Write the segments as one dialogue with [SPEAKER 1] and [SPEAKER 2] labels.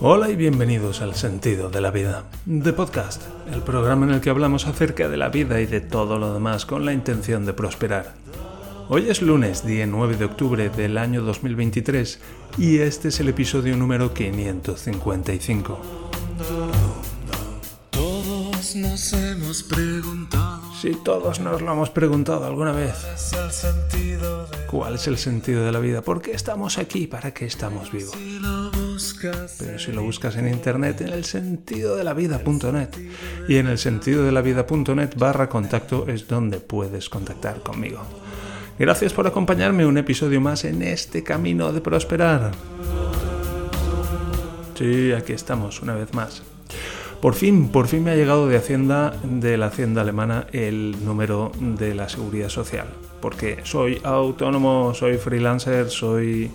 [SPEAKER 1] Hola y bienvenidos al Sentido de la Vida, The Podcast, el programa en el que hablamos acerca de la vida y de todo lo demás con la intención de prosperar. Hoy es lunes, día 9 de octubre del año 2023, y este es el episodio número 555.
[SPEAKER 2] Todos nos hemos preguntado
[SPEAKER 1] Si todos nos lo hemos preguntado alguna vez, ¿cuál es el sentido de la vida? ¿Por qué estamos aquí? ¿Para qué estamos vivos? Pero si lo buscas en internet, en el sentido de la vida.net y en el sentido de la vida.net barra contacto es donde puedes contactar conmigo. Gracias por acompañarme un episodio más en este camino de prosperar. Sí, aquí estamos una vez más. Por fin, por fin me ha llegado de Hacienda, de la Hacienda alemana, el número de la seguridad social. Porque soy autónomo, soy freelancer, soy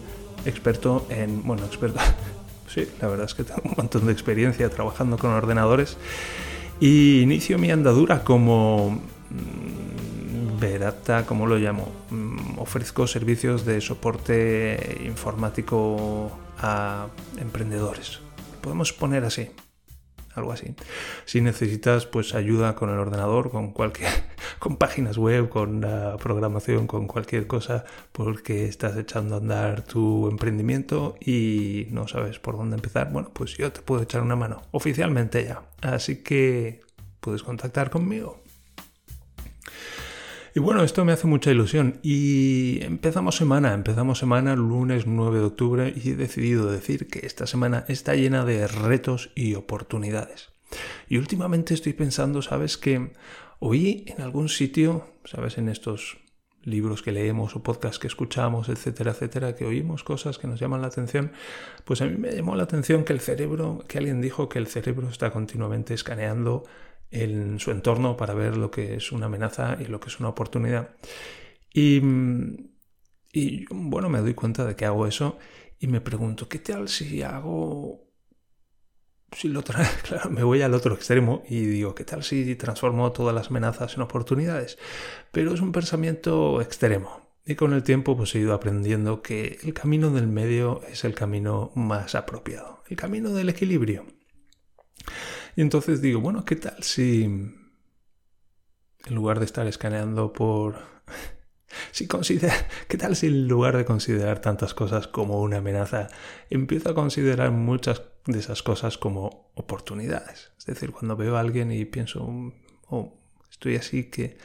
[SPEAKER 1] experto en. Bueno, experto. Sí, la verdad es que tengo un montón de experiencia trabajando con ordenadores. Y inicio mi andadura como. mm, Verata, ¿cómo lo llamo? Mm, Ofrezco servicios de soporte informático a emprendedores. Podemos poner así algo así. Si necesitas pues ayuda con el ordenador, con cualquier con páginas web, con la programación, con cualquier cosa, porque estás echando a andar tu emprendimiento y no sabes por dónde empezar, bueno, pues yo te puedo echar una mano oficialmente ya. Así que puedes contactar conmigo. Y bueno, esto me hace mucha ilusión. Y empezamos semana, empezamos semana lunes 9 de octubre y he decidido decir que esta semana está llena de retos y oportunidades. Y últimamente estoy pensando, ¿sabes? Que oí en algún sitio, ¿sabes? En estos libros que leemos o podcasts que escuchamos, etcétera, etcétera, que oímos cosas que nos llaman la atención, pues a mí me llamó la atención que el cerebro, que alguien dijo que el cerebro está continuamente escaneando en su entorno para ver lo que es una amenaza y lo que es una oportunidad. Y, y bueno, me doy cuenta de que hago eso y me pregunto, ¿qué tal si hago... Si lo claro, me voy al otro extremo y digo, ¿qué tal si transformo todas las amenazas en oportunidades? Pero es un pensamiento extremo. Y con el tiempo pues he ido aprendiendo que el camino del medio es el camino más apropiado, el camino del equilibrio. Y entonces digo, bueno, ¿qué tal si en lugar de estar escaneando por... Si considera... ¿Qué tal si en lugar de considerar tantas cosas como una amenaza, empiezo a considerar muchas de esas cosas como oportunidades? Es decir, cuando veo a alguien y pienso, "Mm, oh, estoy así que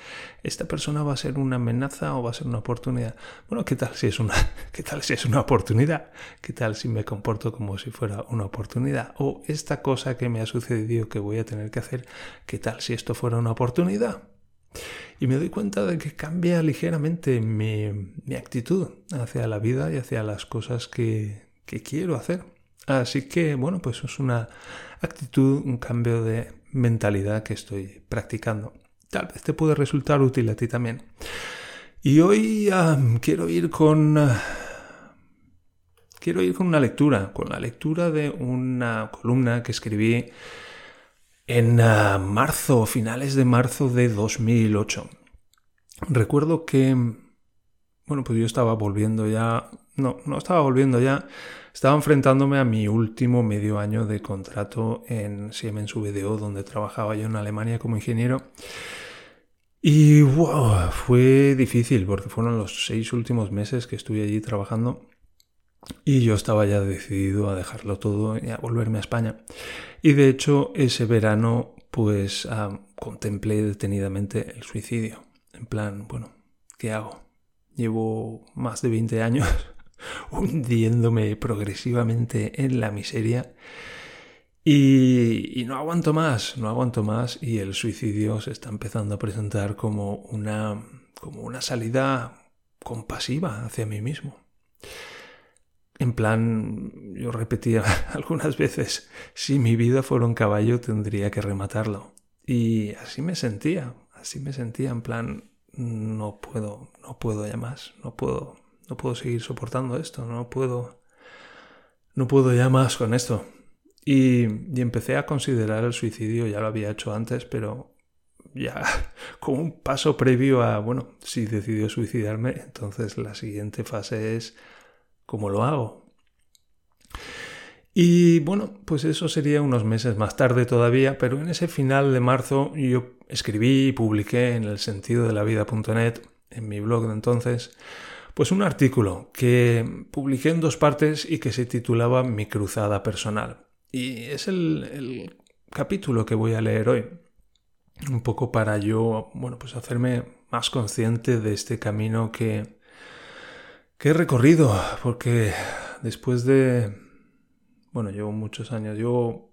[SPEAKER 1] esta persona va a ser una amenaza o va a ser una oportunidad. Bueno, ¿qué tal si es una, qué tal si es una oportunidad? ¿Qué tal si me comporto como si fuera una oportunidad? O esta cosa que me ha sucedido que voy a tener que hacer, ¿qué tal si esto fuera una oportunidad? Y me doy cuenta de que cambia ligeramente mi, mi actitud hacia la vida y hacia las cosas que, que quiero hacer. Así que, bueno, pues es una actitud, un cambio de mentalidad que estoy practicando. Tal vez te puede resultar útil a ti también. Y hoy ah, quiero ir con... ah, quiero ir con una lectura, con la lectura de una columna que escribí en ah, marzo, finales de marzo de 2008. Recuerdo que, bueno, pues yo estaba volviendo ya, no, no estaba volviendo ya, estaba enfrentándome a mi último medio año de contrato en Siemens VDO, donde trabajaba yo en Alemania como ingeniero. Y wow, fue difícil porque fueron los seis últimos meses que estuve allí trabajando y yo estaba ya decidido a dejarlo todo y a volverme a España. Y de hecho ese verano pues ah, contemplé detenidamente el suicidio. En plan, bueno, ¿qué hago? Llevo más de 20 años hundiéndome progresivamente en la miseria y, no aguanto más, no aguanto más y el suicidio se está empezando a presentar como una, como una salida compasiva hacia mí mismo. En plan, yo repetía algunas veces, si mi vida fuera un caballo tendría que rematarlo. Y así me sentía, así me sentía, en plan, no puedo, no puedo ya más, no puedo, no puedo seguir soportando esto, no puedo, no puedo ya más con esto. Y, empecé a considerar el suicidio, ya lo había hecho antes, pero ya como un paso previo a, bueno, si decido suicidarme, entonces la siguiente fase es cómo lo hago. Y bueno, pues eso sería unos meses más tarde todavía, pero en ese final de marzo yo escribí y publiqué en el sentido de la vida.net, en mi blog de entonces, pues un artículo que publiqué en dos partes y que se titulaba Mi cruzada personal. Y es el, capítulo que voy a leer hoy. Un poco para yo, bueno, pues hacerme más consciente de este camino que, que he recorrido, porque después de, bueno, llevo muchos años, llevo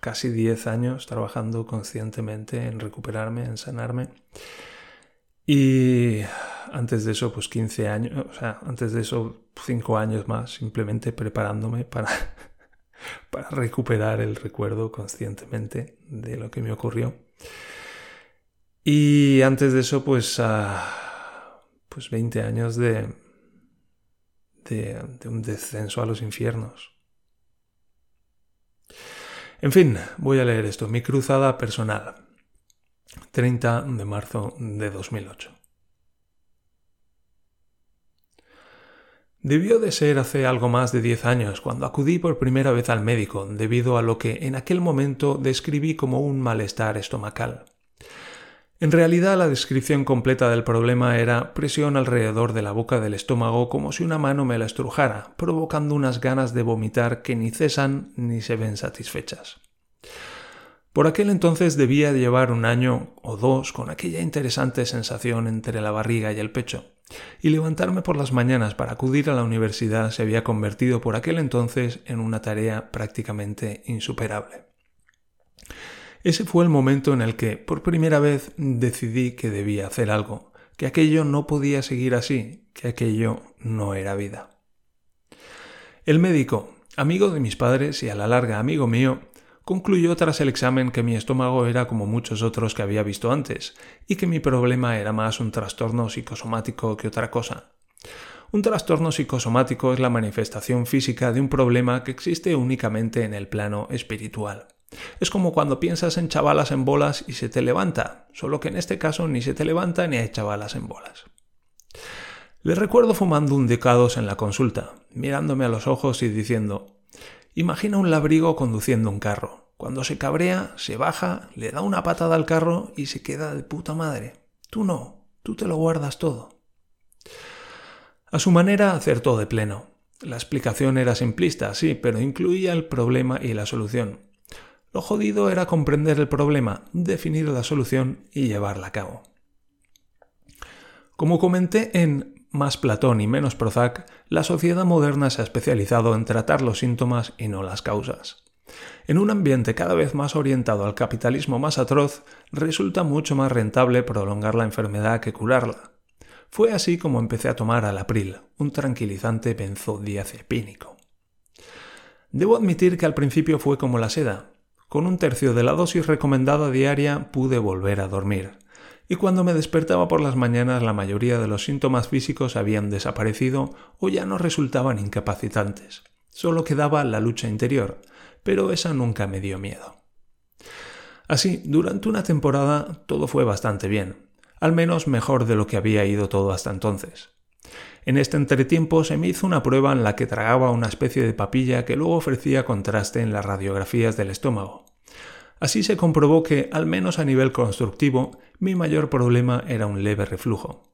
[SPEAKER 1] casi 10 años trabajando conscientemente en recuperarme, en sanarme. Y antes de eso, pues 15 años, o sea, antes de eso, 5 años más, simplemente preparándome para, para recuperar el recuerdo conscientemente de lo que me ocurrió. Y antes de eso, pues, pues 20 años de, de, de un descenso a los infiernos. En fin, voy a leer esto. Mi cruzada personal. 30 de marzo de 2008. Debió de ser hace algo más de 10 años cuando acudí por primera vez al médico debido a lo que en aquel momento describí como un malestar estomacal. En realidad la descripción completa del problema era presión alrededor de la boca del estómago como si una mano me la estrujara, provocando unas ganas de vomitar que ni cesan ni se ven satisfechas. Por aquel entonces debía llevar un año o dos con aquella interesante sensación entre la barriga y el pecho, y levantarme por las mañanas para acudir a la universidad se había convertido por aquel entonces en una tarea prácticamente insuperable. Ese fue el momento en el que, por primera vez, decidí que debía hacer algo, que aquello no podía seguir así, que aquello no era vida. El médico, amigo de mis padres y a la larga amigo mío, concluyó tras el examen que mi estómago era como muchos otros que había visto antes, y que mi problema era más un trastorno psicosomático que otra cosa. Un trastorno psicosomático es la manifestación física de un problema que existe únicamente en el plano espiritual. Es como cuando piensas en chavalas en bolas y se te levanta, solo que en este caso ni se te levanta ni hay chavalas en bolas. Le recuerdo fumando un decados en la consulta, mirándome a los ojos y diciendo Imagina un labrigo conduciendo un carro. Cuando se cabrea, se baja, le da una patada al carro y se queda de puta madre. Tú no, tú te lo guardas todo. A su manera acertó de pleno. La explicación era simplista, sí, pero incluía el problema y la solución. Lo jodido era comprender el problema, definir la solución y llevarla a cabo. Como comenté en Más Platón y menos Prozac, la sociedad moderna se ha especializado en tratar los síntomas y no las causas. En un ambiente cada vez más orientado al capitalismo más atroz, resulta mucho más rentable prolongar la enfermedad que curarla. Fue así como empecé a tomar Alapril, un tranquilizante benzodiazepínico. Debo admitir que al principio fue como la seda, con un tercio de la dosis recomendada diaria pude volver a dormir, y cuando me despertaba por las mañanas la mayoría de los síntomas físicos habían desaparecido o ya no resultaban incapacitantes. Solo quedaba la lucha interior, pero esa nunca me dio miedo. Así, durante una temporada todo fue bastante bien, al menos mejor de lo que había ido todo hasta entonces. En este entretiempo se me hizo una prueba en la que tragaba una especie de papilla que luego ofrecía contraste en las radiografías del estómago. Así se comprobó que, al menos a nivel constructivo, mi mayor problema era un leve reflujo.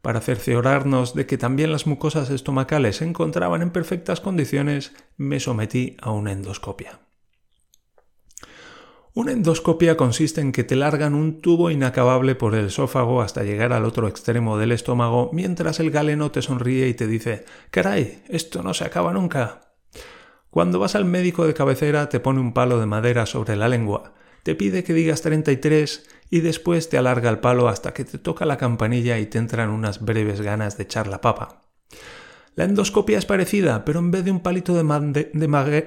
[SPEAKER 1] Para cerciorarnos de que también las mucosas estomacales se encontraban en perfectas condiciones, me sometí a una endoscopia. Una endoscopia consiste en que te largan un tubo inacabable por el esófago hasta llegar al otro extremo del estómago mientras el galeno te sonríe y te dice Caray, esto no se acaba nunca. Cuando vas al médico de cabecera te pone un palo de madera sobre la lengua, te pide que digas 33 y después te alarga el palo hasta que te toca la campanilla y te entran unas breves ganas de echar la papa. La endoscopia es parecida, pero en vez de un palito de, de,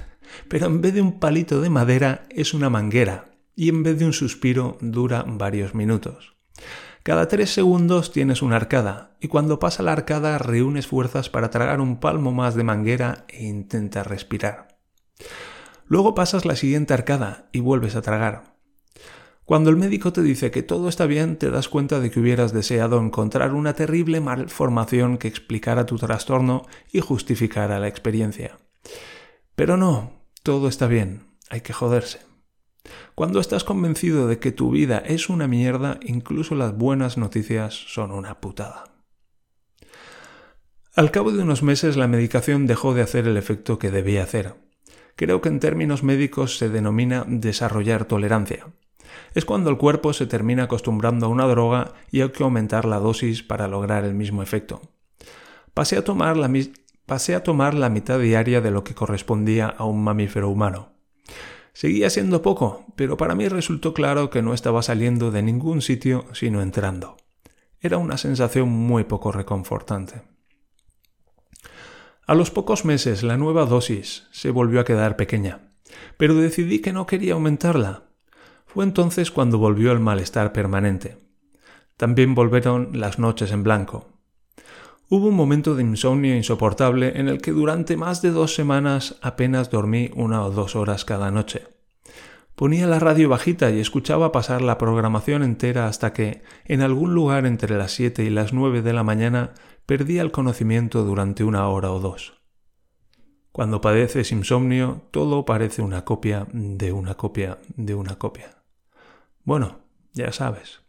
[SPEAKER 1] pero en vez de un palito de madera es una manguera y en vez de un suspiro dura varios minutos. Cada tres segundos tienes una arcada y cuando pasa la arcada reúnes fuerzas para tragar un palmo más de manguera e intentas respirar. Luego pasas la siguiente arcada y vuelves a tragar. Cuando el médico te dice que todo está bien, te das cuenta de que hubieras deseado encontrar una terrible malformación que explicara tu trastorno y justificara la experiencia. Pero no, todo está bien, hay que joderse. Cuando estás convencido de que tu vida es una mierda, incluso las buenas noticias son una putada. Al cabo de unos meses la medicación dejó de hacer el efecto que debía hacer. Creo que en términos médicos se denomina desarrollar tolerancia. Es cuando el cuerpo se termina acostumbrando a una droga y hay que aumentar la dosis para lograr el mismo efecto. Pasé a tomar la, pasé a tomar la mitad diaria de lo que correspondía a un mamífero humano. Seguía siendo poco, pero para mí resultó claro que no estaba saliendo de ningún sitio sino entrando. Era una sensación muy poco reconfortante. A los pocos meses la nueva dosis se volvió a quedar pequeña, pero decidí que no quería aumentarla. Fue entonces cuando volvió el malestar permanente. También volvieron las noches en blanco. Hubo un momento de insomnio insoportable en el que durante más de dos semanas apenas dormí una o dos horas cada noche. Ponía la radio bajita y escuchaba pasar la programación entera hasta que, en algún lugar entre las siete y las nueve de la mañana, perdía el conocimiento durante una hora o dos. Cuando padeces insomnio, todo parece una copia de una copia de una copia. Bueno, ya sabes.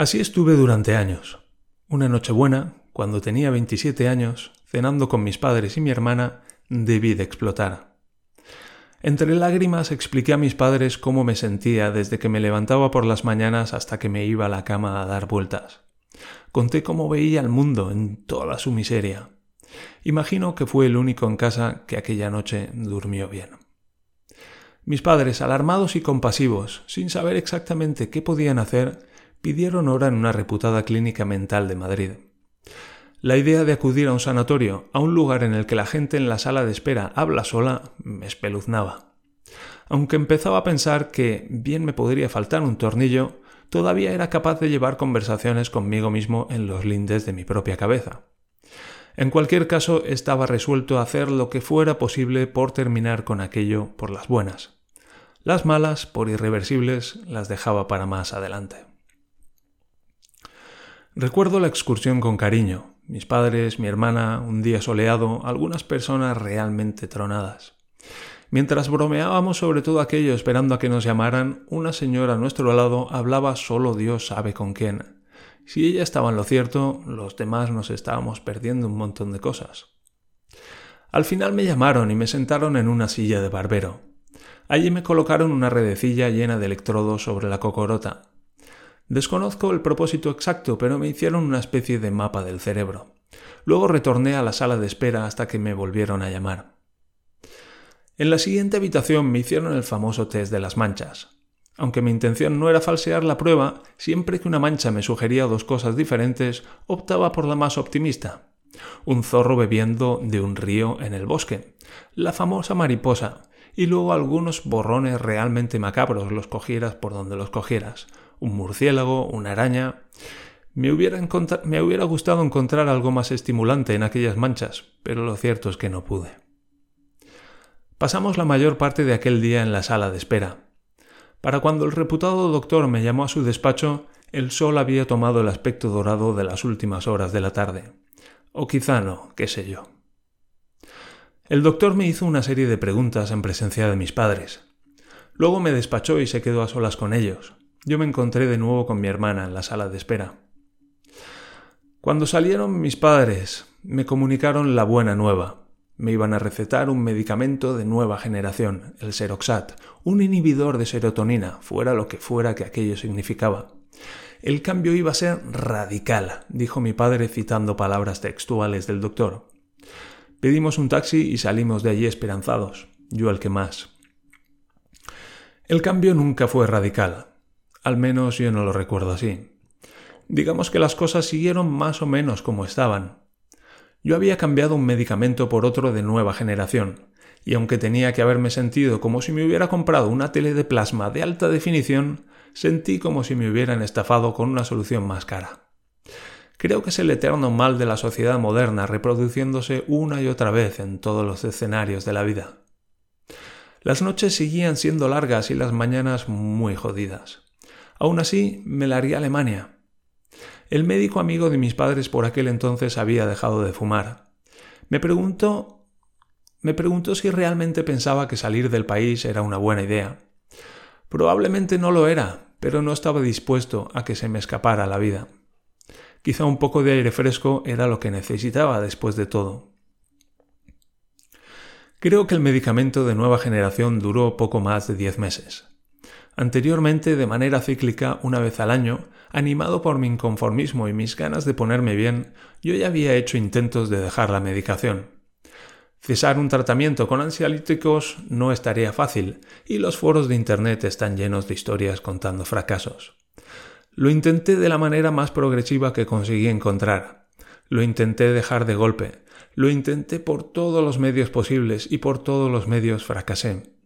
[SPEAKER 1] Así estuve durante años. Una noche buena, cuando tenía 27 años, cenando con mis padres y mi hermana, debí de explotar. Entre lágrimas expliqué a mis padres cómo me sentía desde que me levantaba por las mañanas hasta que me iba a la cama a dar vueltas. Conté cómo veía el mundo en toda su miseria. Imagino que fue el único en casa que aquella noche durmió bien. Mis padres, alarmados y compasivos, sin saber exactamente qué podían hacer, pidieron hora en una reputada clínica mental de Madrid. La idea de acudir a un sanatorio, a un lugar en el que la gente en la sala de espera habla sola, me espeluznaba. Aunque empezaba a pensar que bien me podría faltar un tornillo, todavía era capaz de llevar conversaciones conmigo mismo en los lindes de mi propia cabeza. En cualquier caso, estaba resuelto a hacer lo que fuera posible por terminar con aquello por las buenas. Las malas, por irreversibles, las dejaba para más adelante. Recuerdo la excursión con cariño, mis padres, mi hermana, un día soleado, algunas personas realmente tronadas. Mientras bromeábamos sobre todo aquello esperando a que nos llamaran, una señora a nuestro lado hablaba solo Dios sabe con quién. Si ella estaba en lo cierto, los demás nos estábamos perdiendo un montón de cosas. Al final me llamaron y me sentaron en una silla de barbero. Allí me colocaron una redecilla llena de electrodos sobre la cocorota. Desconozco el propósito exacto, pero me hicieron una especie de mapa del cerebro. Luego retorné a la sala de espera hasta que me volvieron a llamar. En la siguiente habitación me hicieron el famoso test de las manchas. Aunque mi intención no era falsear la prueba, siempre que una mancha me sugería dos cosas diferentes, optaba por la más optimista. Un zorro bebiendo de un río en el bosque, la famosa mariposa, y luego algunos borrones realmente macabros, los cogieras por donde los cogieras, un murciélago, una araña. Me hubiera, me hubiera gustado encontrar algo más estimulante en aquellas manchas, pero lo cierto es que no pude. Pasamos la mayor parte de aquel día en la sala de espera. Para cuando el reputado doctor me llamó a su despacho, el sol había tomado el aspecto dorado de las últimas horas de la tarde. O quizá no, qué sé yo. El doctor me hizo una serie de preguntas en presencia de mis padres. Luego me despachó y se quedó a solas con ellos yo me encontré de nuevo con mi hermana en la sala de espera. Cuando salieron mis padres, me comunicaron la buena nueva. Me iban a recetar un medicamento de nueva generación, el Seroxat, un inhibidor de serotonina, fuera lo que fuera que aquello significaba. El cambio iba a ser radical, dijo mi padre citando palabras textuales del doctor. Pedimos un taxi y salimos de allí esperanzados, yo el que más. El cambio nunca fue radical, al menos yo no lo recuerdo así. Digamos que las cosas siguieron más o menos como estaban. Yo había cambiado un medicamento por otro de nueva generación, y aunque tenía que haberme sentido como si me hubiera comprado una tele de plasma de alta definición, sentí como si me hubieran estafado con una solución más cara. Creo que es el eterno mal de la sociedad moderna reproduciéndose una y otra vez en todos los escenarios de la vida. Las noches seguían siendo largas y las mañanas muy jodidas. Aún así, me largué a Alemania. El médico amigo de mis padres por aquel entonces había dejado de fumar. Me preguntó me preguntó si realmente pensaba que salir del país era una buena idea. Probablemente no lo era, pero no estaba dispuesto a que se me escapara la vida. Quizá un poco de aire fresco era lo que necesitaba después de todo. Creo que el medicamento de nueva generación duró poco más de diez meses. Anteriormente, de manera cíclica, una vez al año, animado por mi inconformismo y mis ganas de ponerme bien, yo ya había hecho intentos de dejar la medicación. Cesar un tratamiento con ansiolíticos no es tarea fácil, y los foros de Internet están llenos de historias contando fracasos. Lo intenté de la manera más progresiva que conseguí encontrar. Lo intenté dejar de golpe. Lo intenté por todos los medios posibles y por todos los medios fracasé.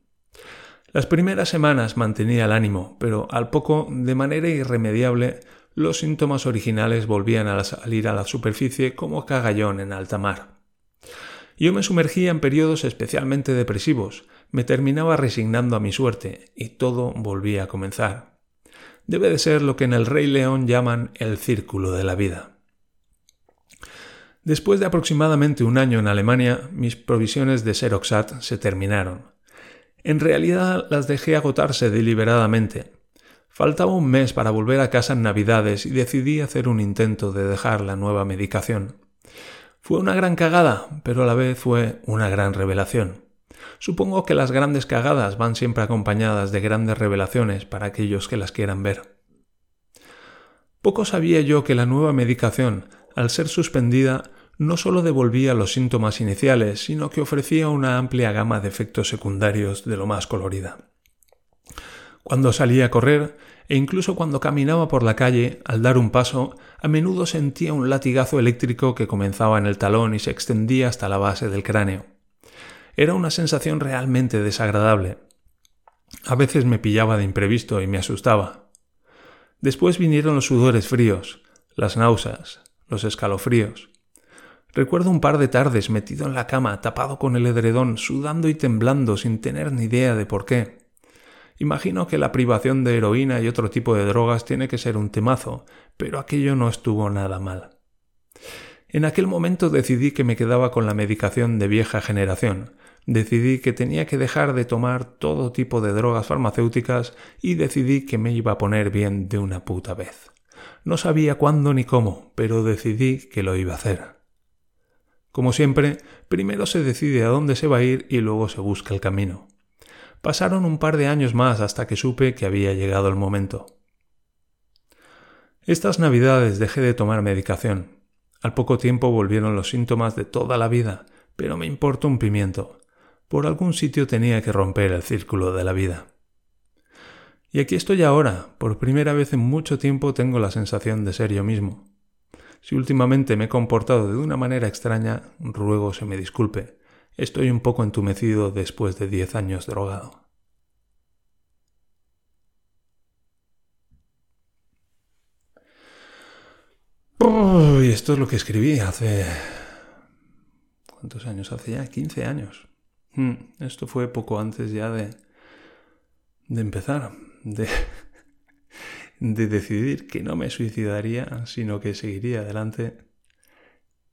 [SPEAKER 1] Las primeras semanas mantenía el ánimo, pero al poco, de manera irremediable, los síntomas originales volvían a salir a la superficie como cagallón en alta mar. Yo me sumergía en periodos especialmente depresivos, me terminaba resignando a mi suerte y todo volvía a comenzar debe de ser lo que en el Rey León llaman el círculo de la vida. Después de aproximadamente un año en Alemania, mis provisiones de Seroxat se terminaron. En realidad las dejé agotarse deliberadamente. Faltaba un mes para volver a casa en Navidades y decidí hacer un intento de dejar la nueva medicación. Fue una gran cagada, pero a la vez fue una gran revelación. Supongo que las grandes cagadas van siempre acompañadas de grandes revelaciones para aquellos que las quieran ver. Poco sabía yo que la nueva medicación, al ser suspendida, no solo devolvía los síntomas iniciales, sino que ofrecía una amplia gama de efectos secundarios de lo más colorida. Cuando salía a correr, e incluso cuando caminaba por la calle, al dar un paso, a menudo sentía un latigazo eléctrico que comenzaba en el talón y se extendía hasta la base del cráneo. Era una sensación realmente desagradable. A veces me pillaba de imprevisto y me asustaba. Después vinieron los sudores fríos, las náuseas, los escalofríos. Recuerdo un par de tardes metido en la cama, tapado con el edredón, sudando y temblando sin tener ni idea de por qué. Imagino que la privación de heroína y otro tipo de drogas tiene que ser un temazo, pero aquello no estuvo nada mal. En aquel momento decidí que me quedaba con la medicación de vieja generación, decidí que tenía que dejar de tomar todo tipo de drogas farmacéuticas y decidí que me iba a poner bien de una puta vez. No sabía cuándo ni cómo, pero decidí que lo iba a hacer. Como siempre, primero se decide a dónde se va a ir y luego se busca el camino. Pasaron un par de años más hasta que supe que había llegado el momento. Estas navidades dejé de tomar medicación. Al poco tiempo volvieron los síntomas de toda la vida, pero me importó un pimiento. Por algún sitio tenía que romper el círculo de la vida. Y aquí estoy ahora, por primera vez en mucho tiempo tengo la sensación de ser yo mismo. Si últimamente me he comportado de una manera extraña, ruego se me disculpe. Estoy un poco entumecido después de diez años drogado. Y esto es lo que escribí hace... ¿Cuántos años hace ya? 15 años. Hmm, esto fue poco antes ya de, de empezar, de, de decidir que no me suicidaría, sino que seguiría adelante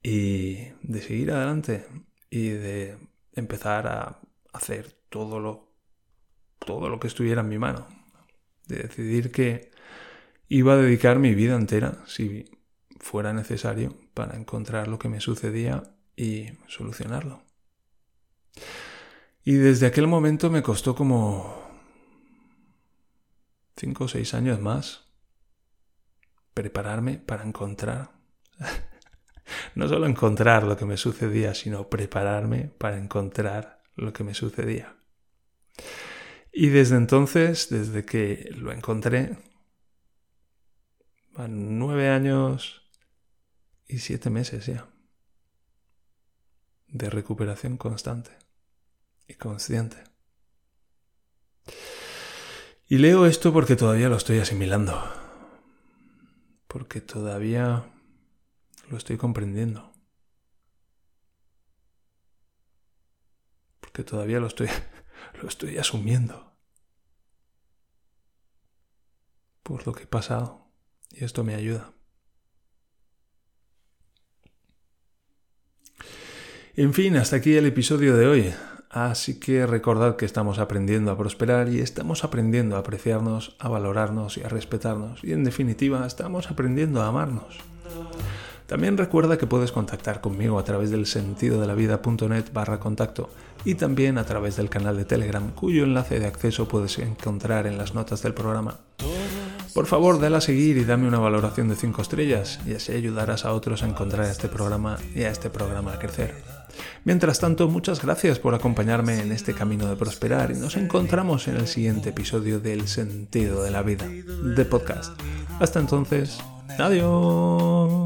[SPEAKER 1] y de seguir adelante y de empezar a hacer todo lo todo lo que estuviera en mi mano, de decidir que iba a dedicar mi vida entera si fuera necesario para encontrar lo que me sucedía y solucionarlo. Y desde aquel momento me costó como cinco o seis años más prepararme para encontrar, no solo encontrar lo que me sucedía, sino prepararme para encontrar lo que me sucedía. Y desde entonces, desde que lo encontré, van nueve años y siete meses ya de recuperación constante consciente. Y leo esto porque todavía lo estoy asimilando. Porque todavía lo estoy comprendiendo. Porque todavía lo estoy lo estoy asumiendo. Por lo que he pasado y esto me ayuda. En fin, hasta aquí el episodio de hoy. Así que recordad que estamos aprendiendo a prosperar y estamos aprendiendo a apreciarnos, a valorarnos y a respetarnos. Y en definitiva, estamos aprendiendo a amarnos. También recuerda que puedes contactar conmigo a través del sentido de la vida.net barra contacto y también a través del canal de Telegram cuyo enlace de acceso puedes encontrar en las notas del programa. Por favor, dale a seguir y dame una valoración de 5 estrellas y así ayudarás a otros a encontrar este programa y a este programa a crecer. Mientras tanto, muchas gracias por acompañarme en este camino de prosperar y nos encontramos en el siguiente episodio del Sentido de la Vida, de podcast. Hasta entonces, adiós.